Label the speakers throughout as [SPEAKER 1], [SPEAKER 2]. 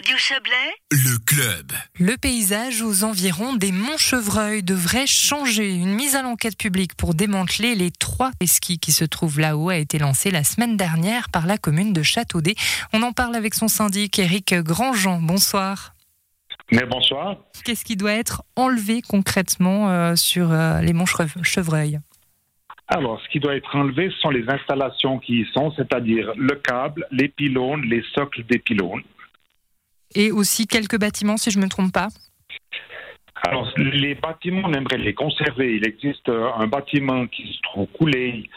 [SPEAKER 1] Radio Chablais,
[SPEAKER 2] Le club.
[SPEAKER 3] Le paysage aux environs des Montchevreuil devrait changer. Une mise à l'enquête publique pour démanteler les trois skis qui se trouvent là-haut a été lancée la semaine dernière par la commune de Châteaudet. On en parle avec son syndic Éric Grandjean. Bonsoir.
[SPEAKER 4] Mais bonsoir.
[SPEAKER 3] Qu'est-ce qui doit être enlevé concrètement euh, sur euh, les Montchevreuil
[SPEAKER 4] Alors, ce qui doit être enlevé, ce sont les installations qui y sont, c'est-à-dire le câble, les pylônes, les socles des pylônes.
[SPEAKER 3] Et aussi quelques bâtiments, si je ne me trompe pas.
[SPEAKER 4] Alors, les bâtiments, on aimerait les conserver. Il existe euh, un bâtiment qui se trouve coulé,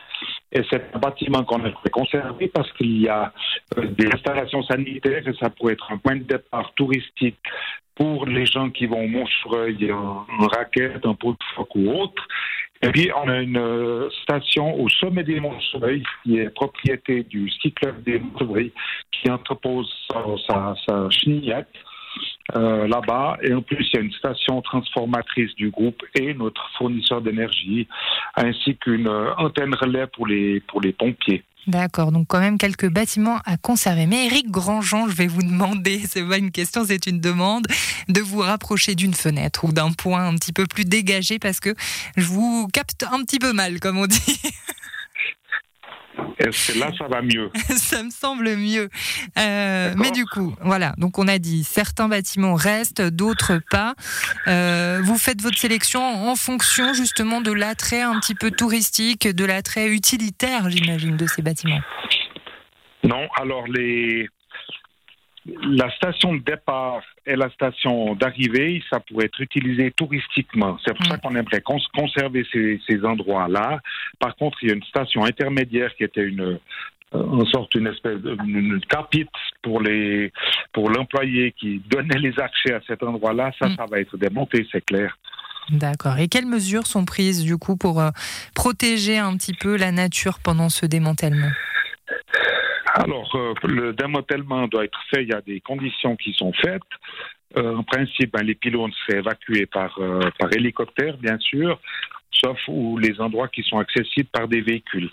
[SPEAKER 4] et c'est un bâtiment qu'on aimerait conserver parce qu'il y a euh, des installations sanitaires et ça pourrait être un point de départ touristique pour les gens qui vont au Monchereuil en, en raquette, en pot de phoque ou autre. Et puis, on a une euh, station au sommet des Monchereuil qui est propriété du ski club des Monchereuil qui entrepose sa, chenillette euh, là-bas. Et en plus, il y a une station transformatrice du groupe et notre fournisseur d'énergie, ainsi qu'une euh, antenne relais pour les pompiers.
[SPEAKER 3] D'accord, donc quand même quelques bâtiments à conserver. Mais Éric Grandjean, je vais vous demander, c'est pas une question, c'est une demande, de vous rapprocher d'une fenêtre ou d'un point un petit peu plus dégagé parce que je vous capte un petit peu mal, comme on dit.
[SPEAKER 4] Est-ce que là, ça va mieux
[SPEAKER 3] Ça me semble mieux. Euh, mais du coup, voilà. Donc on a dit certains bâtiments restent, d'autres pas. Euh, vous faites votre sélection en fonction justement de l'attrait un petit peu touristique, de l'attrait utilitaire, j'imagine, de ces bâtiments.
[SPEAKER 4] Non, alors les la station de départ et la station d'arrivée, ça pourrait être utilisé touristiquement. C'est pour
[SPEAKER 3] Mm.
[SPEAKER 4] ça qu'on aimerait cons- conserver ces, ces endroits-là. Par contre, il y a une station intermédiaire qui était une euh, en sorte une espèce de une capite pour les pour l'employé qui donnait les accès à cet endroit-là. Ça,
[SPEAKER 3] Mm.
[SPEAKER 4] ça va être démonté, c'est clair.
[SPEAKER 3] D'accord. Et quelles mesures sont prises du coup pour euh, protéger un petit peu la nature pendant ce démantèlement?
[SPEAKER 4] Alors, euh, le démantèlement doit être fait. Il y a des conditions qui sont faites. Euh, en principe, ben, les pylônes seraient évacués par, euh, par hélicoptère, bien sûr, sauf où les endroits qui sont accessibles par des véhicules.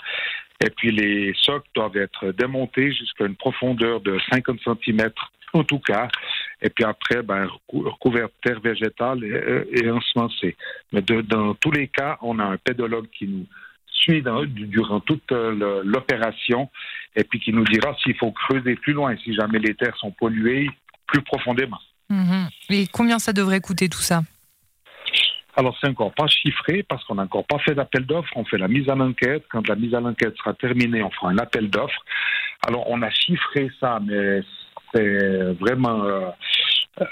[SPEAKER 4] Et puis, les socles doivent être démontés jusqu'à une profondeur de 50 cm, en tout cas. Et puis après, ben, recou- recouverts de terre végétale et, et. Mais dans tous les cas, on a un pédologue qui nous suit durant toute l'opération et puis qui nous dira s'il faut creuser plus loin, si jamais les terres sont polluées plus profondément.
[SPEAKER 3] Mhm. Et combien ça devrait coûter tout ça?
[SPEAKER 4] Alors, c'est encore pas chiffré parce qu'on n'a encore pas fait d'appel d'offres. On fait la mise à l'enquête. Quand la mise à l'enquête sera terminée, on fera un appel d'offres. Alors, on a chiffré ça, mais c'est vraiment euh,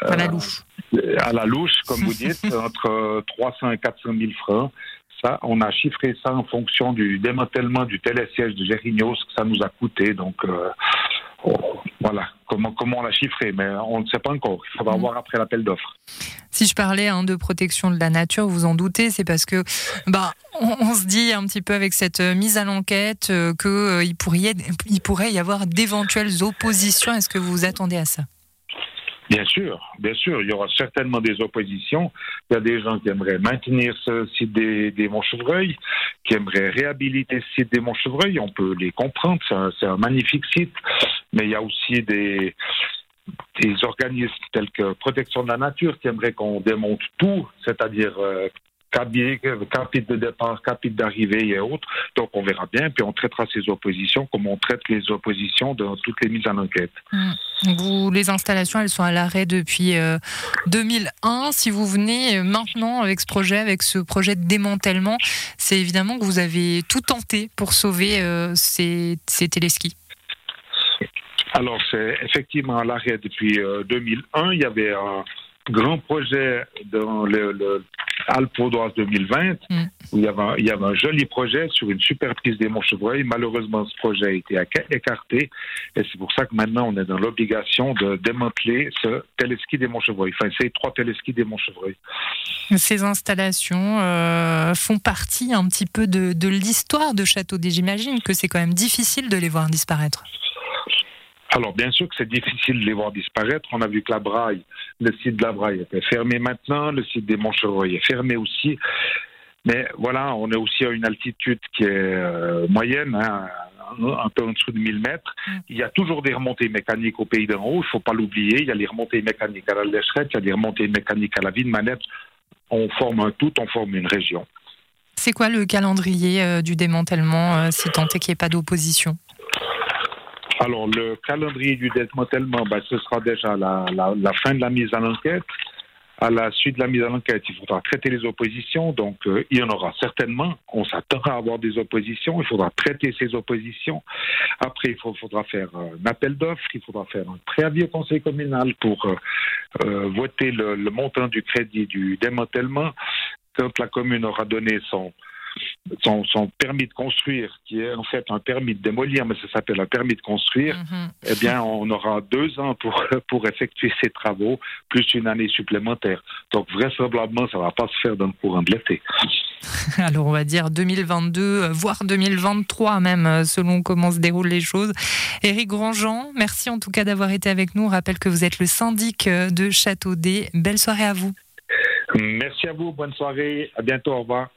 [SPEAKER 3] À la louche.
[SPEAKER 4] à la louche, comme vous dites, entre 300 et 400 000 francs. Ça, on a chiffré ça en fonction du démantèlement du télésiège de Gérignos, ce que ça nous a coûté. Donc, euh, oh, voilà, comment, comment on l'a chiffré, mais on ne sait pas encore. Il faudra
[SPEAKER 3] Mhm.
[SPEAKER 4] voir après l'appel d'offres.
[SPEAKER 3] Si je parlais hein, de protection de la nature, vous en doutez, c'est parce que bah on, on se dit un petit peu avec cette euh, mise à l'enquête euh, que euh, il pourrait y- il pourrait y avoir d'éventuelles oppositions. Est-ce que vous vous attendez à ça?
[SPEAKER 4] Bien sûr, bien sûr, il y aura certainement des oppositions. Il y a des gens qui aimeraient maintenir ce site des, Montchevreuil, qui aimeraient réhabiliter ce site des Montchevreuil. On peut les comprendre, c'est un, magnifique site. Mais il y a aussi des, des organismes tels que Protection de la Nature qui aimeraient qu'on démonte tout, c'est-à-dire euh, cabi- capite de départ, capite d'arrivée et autres. Donc on verra bien, puis on traitera ces oppositions comme on traite les oppositions dans toutes les mises en enquête.
[SPEAKER 3] Vous, les installations, elles sont à l'arrêt depuis euh, 2001. Si vous venez euh, maintenant avec ce projet, avec ce projet de démantèlement, c'est évidemment que vous avez tout tenté pour sauver euh, ces, ces téléskis.
[SPEAKER 4] Alors, c'est effectivement à l'arrêt depuis euh, 2001. Il y avait un grand projet dans le, le Alpes Vaudoises 2020,
[SPEAKER 3] Mm.
[SPEAKER 4] où il y, avait un, il y avait un joli projet sur une super piste des Montchevreuil. Malheureusement, ce projet a été éca- écarté, et c'est pour ça que maintenant, on est dans l'obligation de démanteler ce téléski des Montchevreuil, enfin, ces trois téléskis des Montchevreuil.
[SPEAKER 3] Ces installations euh, font partie un petit peu de, de l'histoire de Châteaudet. J'imagine que c'est quand même difficile de les voir disparaître.
[SPEAKER 4] Alors, bien sûr que c'est difficile de les voir disparaître. On a vu que la Braille, le site de la Braille était fermé maintenant, le site des Montchevreuil est fermé aussi. Mais voilà, on est aussi à une altitude qui est euh, moyenne, hein, un peu en dessous de 1000 mètres. Mm. Il y a toujours des remontées mécaniques au pays d'en haut, il ne faut pas l'oublier. Il y a les remontées mécaniques à la Lécherette, il y a des remontées mécaniques à la ville Manette. On forme un tout, on forme une région.
[SPEAKER 3] C'est quoi le calendrier euh, du démantèlement, euh, si tant est qu'il n'y ait pas d'opposition?
[SPEAKER 4] Alors, le calendrier du démantèlement, ben, ce sera déjà la, la, fin de la mise à l'enquête. À la suite de la mise à l'enquête, il faudra traiter les oppositions. Donc, euh, il y en aura certainement. On s'attendra à avoir des oppositions. Il faudra traiter ces oppositions. Après, il faudra faire un appel d'offres. Il faudra faire un préavis au conseil communal pour euh, euh, voter le, montant du crédit du démantèlement. Quand la commune aura donné son, son, permis de construire, qui est en fait un permis de démolir, mais ça s'appelle un permis de construire, mhm. eh bien, on aura deux ans pour, pour effectuer ces travaux, plus une année supplémentaire. Donc, vraisemblablement, ça ne va pas se faire dans le courant de l'été.
[SPEAKER 3] Alors, on va dire 2022, voire 2023 même, selon comment se déroulent les choses. Éric Grandjean, merci en tout cas d'avoir été avec nous. On rappelle que vous êtes le syndic de Châteaudet. Belle soirée à vous.
[SPEAKER 4] Merci à vous, bonne soirée, à bientôt, au revoir.